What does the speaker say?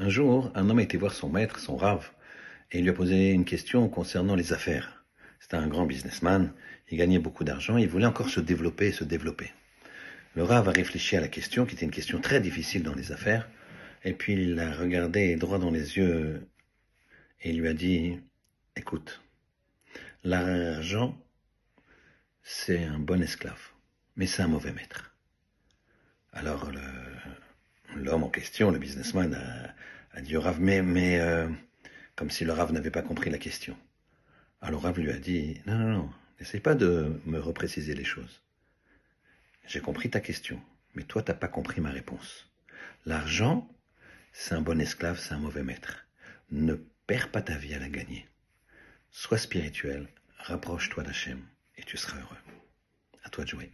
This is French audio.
Un jour, un homme a été voir son maître, son rave, et il lui a posé une question concernant les affaires. C'était un grand businessman, il gagnait beaucoup d'argent, il voulait encore se développer et se développer. Le rave a réfléchi à la question, qui était une question très difficile dans les affaires, et puis il l'a regardé droit dans les yeux et il lui a dit, écoute, l'argent, c'est un bon esclave, mais c'est un mauvais maître. Alors l'homme en question, le businessman, a, dit au Rav, mais, mais euh, comme si le Rav n'avait pas compris la question. Alors Rav lui a dit, non, non, non, n'essaye pas de me repréciser les choses. J'ai compris ta question, mais toi, t'as pas compris ma réponse. L'argent, c'est un bon esclave, c'est un mauvais maître. Ne perds pas ta vie à la gagner. Sois spirituel, rapproche-toi d'Hachem et tu seras heureux. À toi de jouer.